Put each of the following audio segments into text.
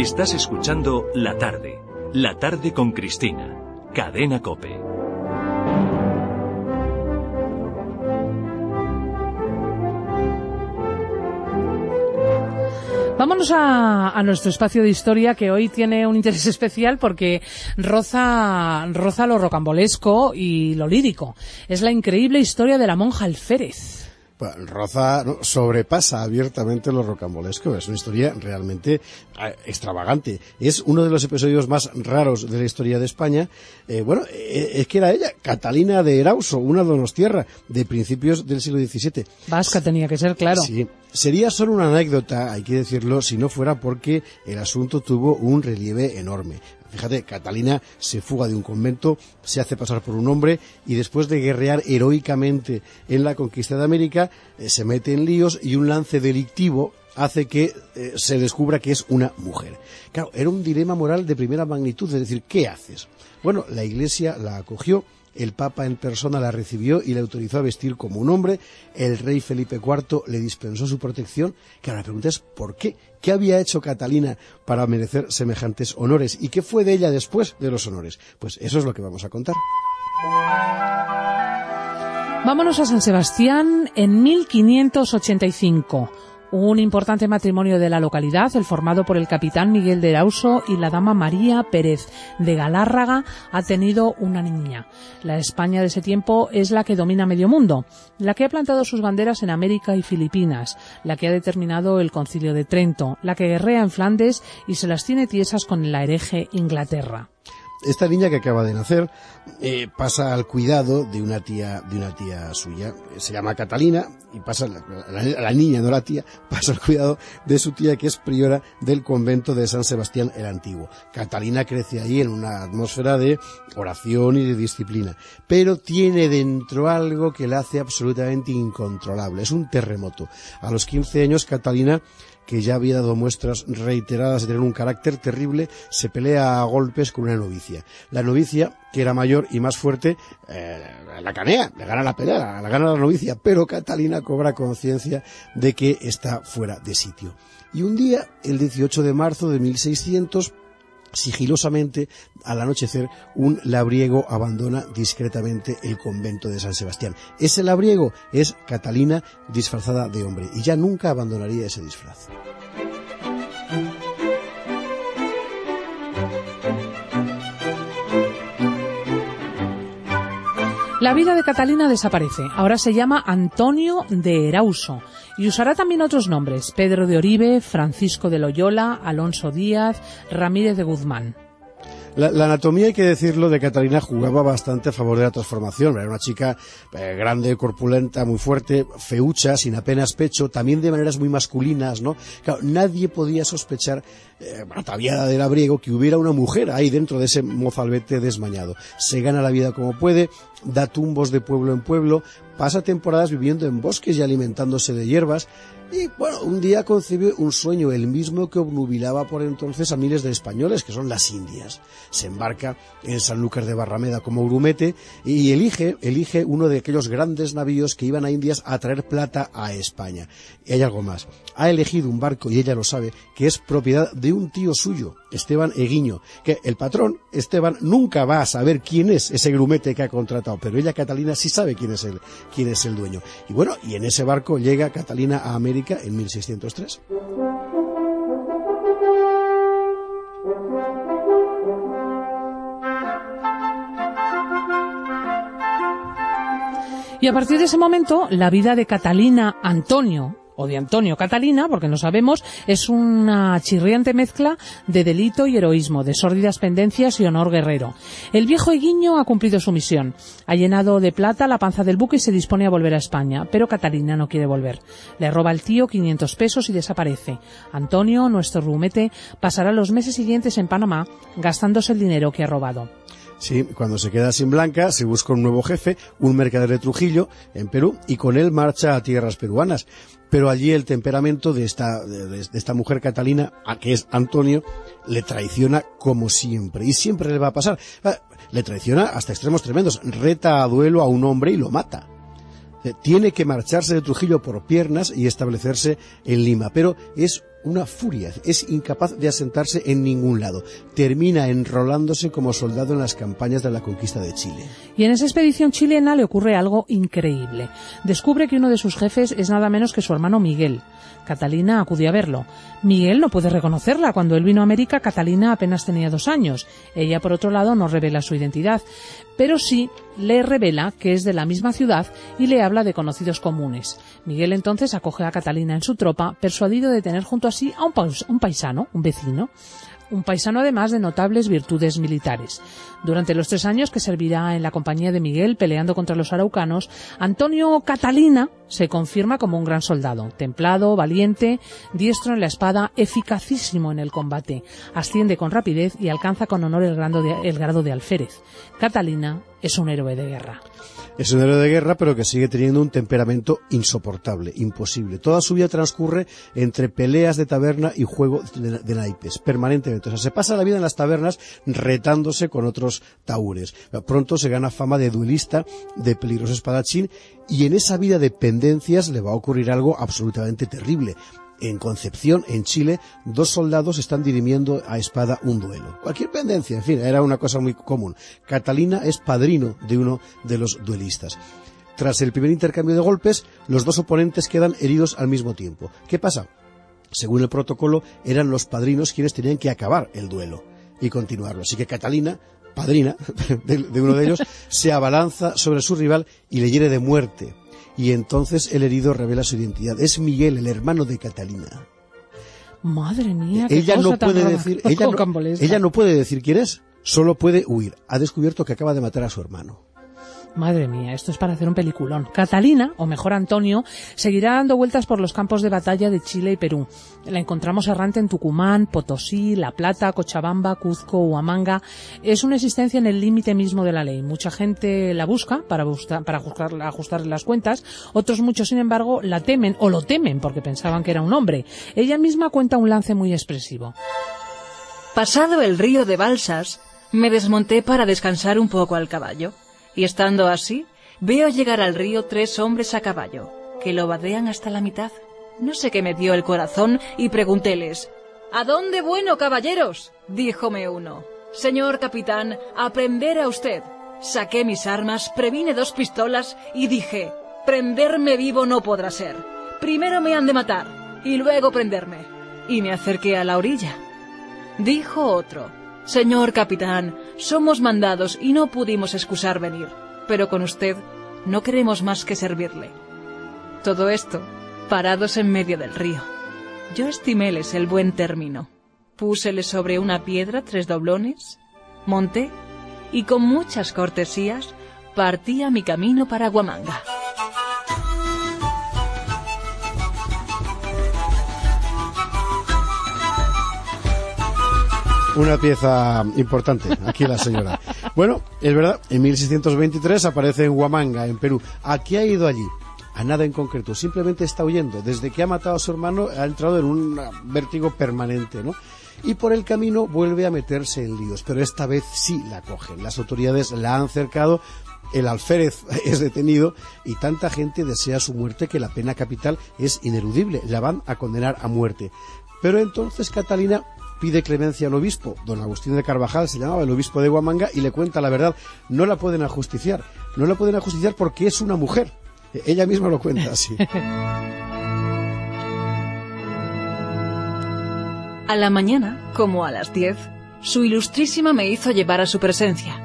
Estás escuchando La Tarde. La Tarde con Cristina. Cadena Cope. Vámonos a, nuestro espacio de historia que hoy tiene un interés especial porque roza lo rocambolesco y lo lírico. Es la increíble historia de la monja alférez. Roza ¿no? sobrepasa abiertamente lo rocambolesco. Es una historia realmente eh, extravagante. Es uno de los episodios más raros de la historia de España. Eh, bueno, eh, es que era ella, Catalina de Erauso, una donostierra de principios del siglo XVII. Vasca tenía que ser, claro. Sí. Sería solo una anécdota, hay que decirlo, si no fuera porque el asunto tuvo un relieve enorme. Fíjate, Catalina se fuga de un convento, se hace pasar por un hombre y después de guerrear heroicamente en la conquista de América, eh, se mete en líos y un lance delictivo hace que eh, se descubra que es una mujer. Claro, era un dilema moral de primera magnitud, es decir, ¿qué haces? Bueno, la Iglesia la acogió, el Papa en persona la recibió y le autorizó a vestir como un hombre, el rey Felipe IV le dispensó su protección, que ahora la pregunta es ¿por qué? ¿Qué había hecho Catalina para merecer semejantes honores? ¿Y qué fue de ella después de los honores? Pues eso es lo que vamos a contar. Vámonos a San Sebastián en 1585 un importante matrimonio de la localidad, el formado por el capitán Miguel de Erauso y la dama María Pérez de Galárraga, ha tenido una niña. La España de ese tiempo es la que domina medio mundo, la que ha plantado sus banderas en América y Filipinas, la que ha determinado el concilio de Trento, la que guerrea en Flandes y se las tiene tiesas con la hereje Inglaterra esta niña que acaba de nacer eh, pasa al cuidado de una tía de una tía suya. Se llama Catalina y pasa la, la, niña no la tía pasa al cuidado de su tía que es priora del convento de San Sebastián el Antiguo. Catalina crece ahí en una atmósfera de oración y de disciplina pero tiene dentro algo que la hace absolutamente incontrolable. Es un terremoto. A los 15 años Catalina que ya había dado muestras reiteradas de tener un carácter terrible, se pelea a golpes con una novicia. La novicia, que era mayor y más fuerte, eh, la canea, le gana la pelea, la gana la novicia, pero Catalina cobra conciencia de que está fuera de sitio. Y un día, el 18 de marzo de 1600, sigilosamente, al anochecer, un labriego abandona discretamente el convento de San Sebastián. Ese labriego es Catalina disfrazada de hombre y ya nunca abandonaría ese disfraz. La vida de Catalina desaparece. Ahora se llama Antonio de Erauso y usará también otros nombres, Pedro de Oribe, Francisco de Loyola, Alonso Díaz, Ramírez de Guzmán. La, anatomía, hay que decirlo, de Catalina jugaba bastante a favor de la transformación. Era una chica eh, grande, corpulenta, muy fuerte, feucha, sin apenas pecho, también de maneras muy masculinas, ¿no? Claro, nadie podía sospechar, eh, ataviada del abriego, que hubiera una mujer ahí dentro de ese mozalbete desmañado. Se gana la vida como puede, da tumbos de pueblo en pueblo, pasa temporadas viviendo en bosques y alimentándose de hierbas, y bueno, un día concibe un sueño, el mismo que obnubilaba por entonces a miles de españoles, que son las Indias. Se embarca en Sanlúcar de Barrameda como grumete y elige, elige uno de aquellos grandes navíos que iban a Indias a traer plata a España. Y hay algo más. Ha elegido un barco, y ella lo sabe, que es propiedad de un tío suyo, Esteban Eguiño, que el patrón, Esteban, nunca va a saber quién es ese grumete que ha contratado, pero ella, Catalina, sí sabe quién es el, quién es el dueño. Y bueno, y en ese barco llega Catalina a América en 1603. Y a partir de ese momento, la vida de Catalina Antonio, o de Antonio Catalina, porque no sabemos, es una chirriante mezcla de delito y heroísmo, de sórdidas pendencias y honor guerrero. El viejo Eguiño ha cumplido su misión. Ha llenado de plata la panza del buque y se dispone a volver a España, pero Catalina no quiere volver. Le roba al tío 500 pesos y desaparece. Antonio, nuestro rumete, pasará los meses siguientes en Panamá gastándose el dinero que ha robado. Sí, cuando se queda sin Blanca, se busca un nuevo jefe, un mercader de Trujillo, en Perú, y con él marcha a tierras peruanas. Pero allí el temperamento de esta, de, de esta mujer catalina, a que es Antonio, le traiciona como siempre. Y siempre le va a pasar. Le traiciona hasta extremos tremendos. Reta a duelo a un hombre y lo mata. Tiene que marcharse de Trujillo por piernas y establecerse en Lima. Pero es una furia, es incapaz de asentarse en ningún lado. Termina enrolándose como soldado en las campañas de la conquista de Chile. Y en esa expedición chilena le ocurre algo increíble. Descubre que uno de sus jefes es nada menos que su hermano Miguel. Catalina acude a verlo. Miguel no puede reconocerla. Cuando él vino a América, Catalina apenas tenía dos años. Ella, por otro lado, no revela su identidad, pero sí le revela que es de la misma ciudad y le habla de conocidos comunes. Miguel entonces acoge a Catalina en su tropa, persuadido de tener junto a sí a un, paisano, un vecino un paisano además de notables virtudes militares. Durante los tres años que servirá en la compañía de Miguel peleando contra los araucanos, Antonio Catalina se confirma como un gran soldado, templado, valiente, diestro en la espada, eficacísimo en el combate, asciende con rapidez y alcanza con honor el grado de alférez. Catalina es un héroe de guerra. Es un héroe de guerra, pero que sigue teniendo un temperamento insoportable, imposible. Toda su vida transcurre entre peleas de taberna y juego de, naipes, permanentemente. O sea, se pasa la vida en las tabernas retándose con otros taúres. Pronto se gana fama de duelista, de peligroso espadachín, y en esa vida de pendencias le va a ocurrir algo absolutamente terrible en Concepción, en Chile, dos soldados están dirimiendo a espada un duelo. Cualquier pendencia, en fin, era una cosa muy común. Catalina es padrino de uno de los duelistas. Tras el primer intercambio de golpes, los dos oponentes quedan heridos al mismo tiempo. ¿Qué pasa? Según el protocolo, eran los padrinos quienes tenían que acabar el duelo y continuarlo. Así que Catalina, padrina de, uno de ellos, se abalanza sobre su rival y le hiere de muerte y entonces el herido revela su identidad. Es Miguel, el hermano de Catalina. Madre mía, qué ella no puede decir, ella ella no puede decir quién es, solo puede huir. Ha descubierto que acaba de matar a su hermano. Madre mía, esto es para hacer un peliculón. Catalina, o mejor Antonio, seguirá dando vueltas por los campos de batalla de Chile y Perú. La encontramos errante en Tucumán, Potosí, La Plata, Cochabamba, Cuzco, Huamanga. Es una existencia en el límite mismo de la ley. Mucha gente la busca para, para ajustar, ajustar las cuentas. Otros muchos, sin embargo, la temen o lo temen porque pensaban que era un hombre. Ella misma cuenta un lance muy expresivo. Pasado el río de Balsas, me desmonté para descansar un poco al caballo y estando así, veo llegar al río tres hombres a caballo, que lo vadean hasta la mitad. No sé qué me dio el corazón y preguntéles, ¿A dónde bueno, caballeros? díjome uno. Señor capitán, a prender a usted. Saqué mis armas, previne dos pistolas y dije, prenderme vivo no podrá ser. Primero me han de matar y luego prenderme. Y me acerqué a la orilla. Dijo otro, Señor capitán, somos mandados y no pudimos excusar venir, pero con usted no queremos más que servirle. Todo esto parados en medio del río. Yo estiméles el buen término. Púsele sobre una piedra tres doblones, monté y con muchas cortesías partí a mi camino para Guamanga. Una pieza importante, aquí la señora. Bueno, es verdad, en 1623 aparece en Huamanga, en Perú. ¿A qué ha ido allí? A nada en concreto, simplemente está huyendo. Desde que ha matado a su hermano ha entrado en un vértigo permanente, ¿no? Y por el camino vuelve a meterse en líos, pero esta vez sí la cogen. Las autoridades la han cercado, el alférez es detenido y tanta gente desea su muerte que la pena capital es ineludible. La van a condenar a muerte. Pero entonces Catalina pide clemencia al obispo, don Agustín de Carvajal se llamaba el obispo de Huamanga, y le cuenta la verdad. No la pueden ajusticiar. No la pueden ajusticiar porque es una mujer. Ella misma lo cuenta así. A la mañana, como a las diez, su ilustrísima me hizo llevar a su presencia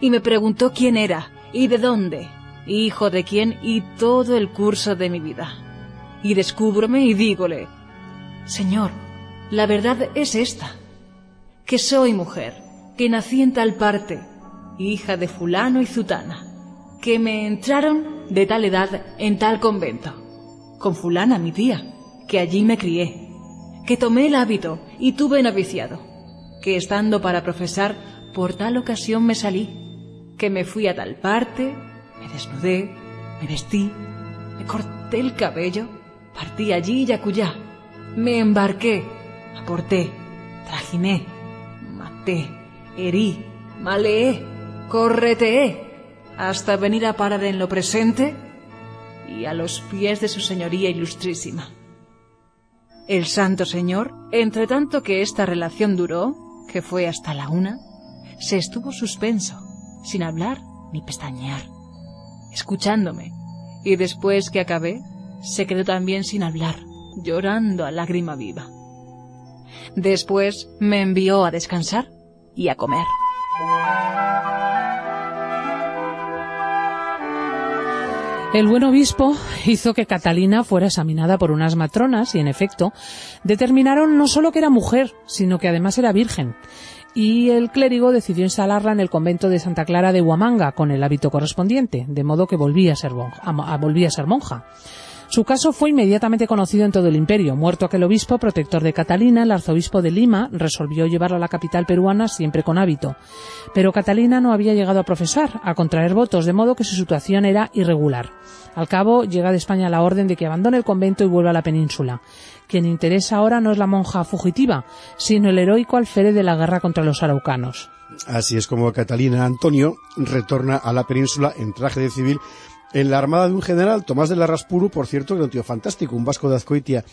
y me preguntó quién era y de dónde, hijo de quién y todo el curso de mi vida. Y descúbrome y dígole, Señor, la verdad es esta, que soy mujer, que nací en tal parte, hija de fulano y zutana, que me entraron de tal edad en tal convento, con fulana mi tía, que allí me crié, que tomé el hábito y tuve noviciado, que estando para profesar por tal ocasión me salí, que me fui a tal parte, me desnudé, me vestí, me corté el cabello, partí allí y acullá, me embarqué, aporté, trajiné, maté, herí, maleé, correteé, hasta venir a parar en lo presente y a los pies de su señoría ilustrísima. El santo señor, entre tanto que esta relación duró, que fue hasta la una, se estuvo suspenso, sin hablar ni pestañear, escuchándome, y después que acabé, se quedó también sin hablar, llorando a lágrima viva. Después me envió a descansar y a comer. El buen obispo hizo que Catalina fuera examinada por unas matronas y, en efecto, determinaron no solo que era mujer, sino que además era virgen. Y el clérigo decidió instalarla en el convento de Santa Clara de Huamanga con el hábito correspondiente, de modo que volvía a ser, volvía a ser monja. Su caso fue inmediatamente conocido en todo el imperio. Muerto aquel obispo, protector de Catalina, el arzobispo de Lima resolvió llevarla a la capital peruana siempre con hábito. Pero Catalina no había llegado a profesar, a contraer votos, de modo que su situación era irregular. Al cabo, llega de España la orden de que abandone el convento y vuelva a la península. Quien interesa ahora no es la monja fugitiva, sino el heroico alférez de la guerra contra los araucanos. Así es como Catalina Antonio retorna a la península en traje de civil en la armada de un general, Tomás de Larraspuru, por cierto, que era un tío fantástico, un vasco de Azcoitia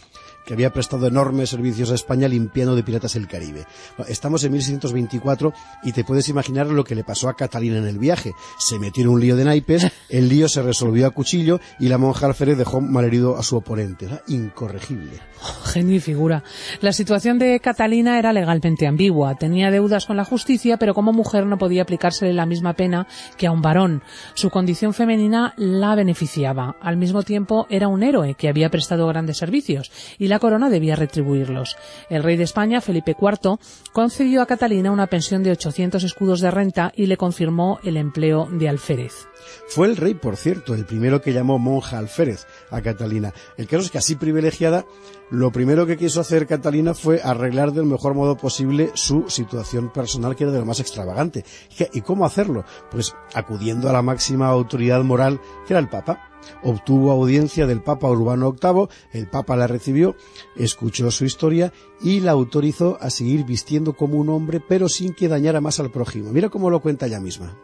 que había prestado enormes servicios a España limpiando de piratas el Caribe. Estamos en 1624 y te puedes imaginar lo que le pasó a Catalina en el viaje. Se metió en un lío de naipes, el lío se resolvió a cuchillo y la monja alférez dejó malherido a su oponente. incorregible. genio y figura. La situación de Catalina era legalmente ambigua. Tenía deudas con la justicia, pero como mujer no podía aplicársele la misma pena que a un varón. Su condición femenina la beneficiaba. Al mismo tiempo era un héroe que había prestado grandes servicios y corona debía retribuirlos. El rey de España, Felipe IV, concedió a Catalina una pensión de 800 escudos de renta y le confirmó el empleo de alférez. Fue el rey, por cierto, el primero que llamó monja alférez a Catalina. El caso es que así privilegiada, lo primero que quiso hacer Catalina fue arreglar del mejor modo posible su situación personal, que era de lo más extravagante. ¿Y cómo hacerlo? Pues acudiendo a la máxima autoridad moral, que era el Papa obtuvo audiencia del Papa Urbano VIII, el Papa la recibió, escuchó su historia y la autorizó a seguir vistiendo como un hombre, pero sin que dañara más al prójimo. Mira cómo lo cuenta ella misma.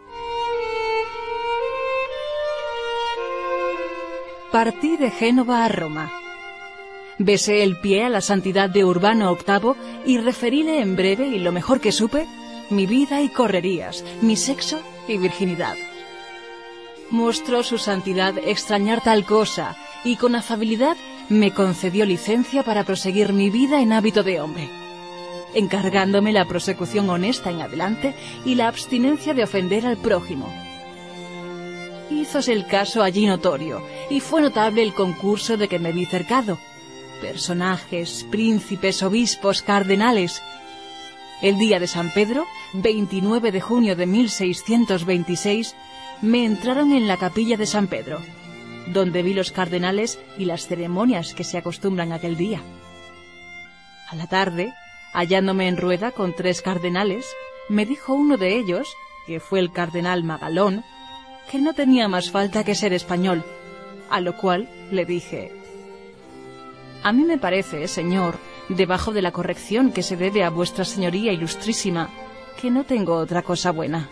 Partí de Génova a Roma. Besé el pie a la santidad de Urbano VIII y referíle en breve y lo mejor que supe, mi vida y correrías, mi sexo y virginidad mostró su santidad extrañar tal cosa y con afabilidad me concedió licencia para proseguir mi vida en hábito de hombre, encargándome la prosecución honesta en adelante y la abstinencia de ofender al prójimo. Hízose el caso allí notorio, y fue notable el concurso de que me vi cercado. Personajes, príncipes, obispos, cardenales. El día de San Pedro, 29 de junio de 1626, me entraron en la capilla de San Pedro, donde vi los cardenales y las ceremonias que se acostumbran aquel día. A la tarde, hallándome en rueda con tres cardenales, me dijo uno de ellos, que fue el cardenal Magalón, que no tenía más falta que ser español, a lo cual le dije, A mí me parece, señor, debajo de la corrección que se debe a vuestra señoría ilustrísima, que no tengo otra cosa buena.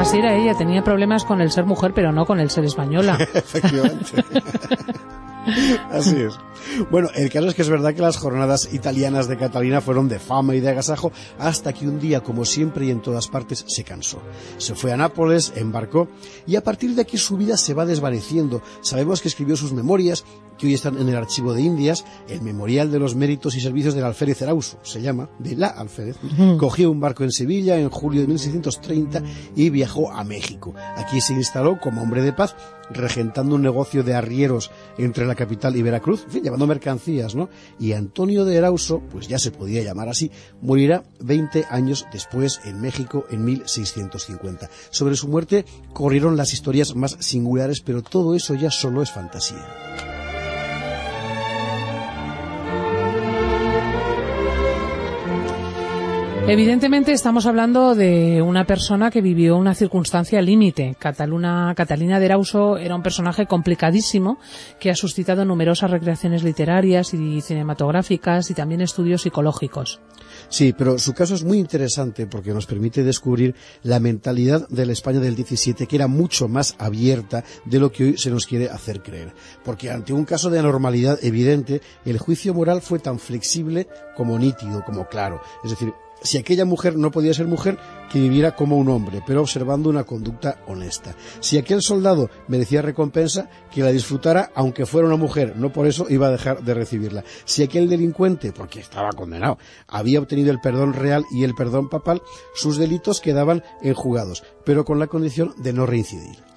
Así era ella, tenía problemas con el ser mujer, pero no con el ser española. Efectivamente. Así es. Bueno, el caso es que es verdad que las jornadas italianas de Catalina fueron de fama y de agasajo hasta que un día, como siempre y en todas partes, se cansó. Se fue a Nápoles, embarcó y a partir de aquí su vida se va desvaneciendo. Sabemos que escribió sus memorias, que hoy están en el archivo de Indias, el Memorial de los Méritos y Servicios del Alférez Arauso, se llama, de la Alférez. Cogió un barco en Sevilla en julio de 1630 y viajó a México. Aquí se instaló como hombre de paz regentando un negocio de arrieros entre la capital y Veracruz, en fin, llevando mercancías, ¿no? Y Antonio de Erauso, pues ya se podía llamar así, morirá 20 años después en México en 1650. Sobre su muerte corrieron las historias más singulares, pero todo eso ya solo es fantasía. Evidentemente estamos hablando de una persona que vivió una circunstancia límite. Catalina, Catalina de Erauso era un personaje complicadísimo que ha suscitado numerosas recreaciones literarias y cinematográficas y también estudios psicológicos. Sí, pero su caso es muy interesante porque nos permite descubrir la mentalidad de la España del 17 que era mucho más abierta de lo que hoy se nos quiere hacer creer. Porque ante un caso de anormalidad evidente, el juicio moral fue tan flexible como nítido, como claro. Es decir, si aquella mujer no podía ser mujer, que viviera como un hombre, pero observando una conducta honesta. Si aquel soldado merecía recompensa, que la disfrutara aunque fuera una mujer, no por eso iba a dejar de recibirla. Si aquel delincuente, porque estaba condenado, había obtenido el perdón real y el perdón papal, sus delitos quedaban enjugados, pero con la condición de no reincidir.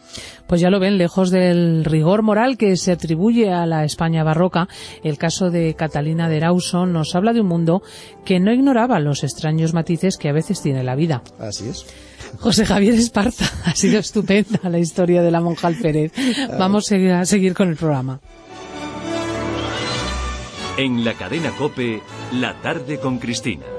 Pues ya lo ven, lejos del rigor moral que se atribuye a la España barroca, el caso de Catalina de Erauso nos habla de un mundo que no ignoraba los extraños matices que a veces tiene la vida. Así es. José Javier Esparta, ha sido estupenda la historia de la monja Alférez. Vamos a seguir con el programa. En la cadena Cope, la tarde con Cristina.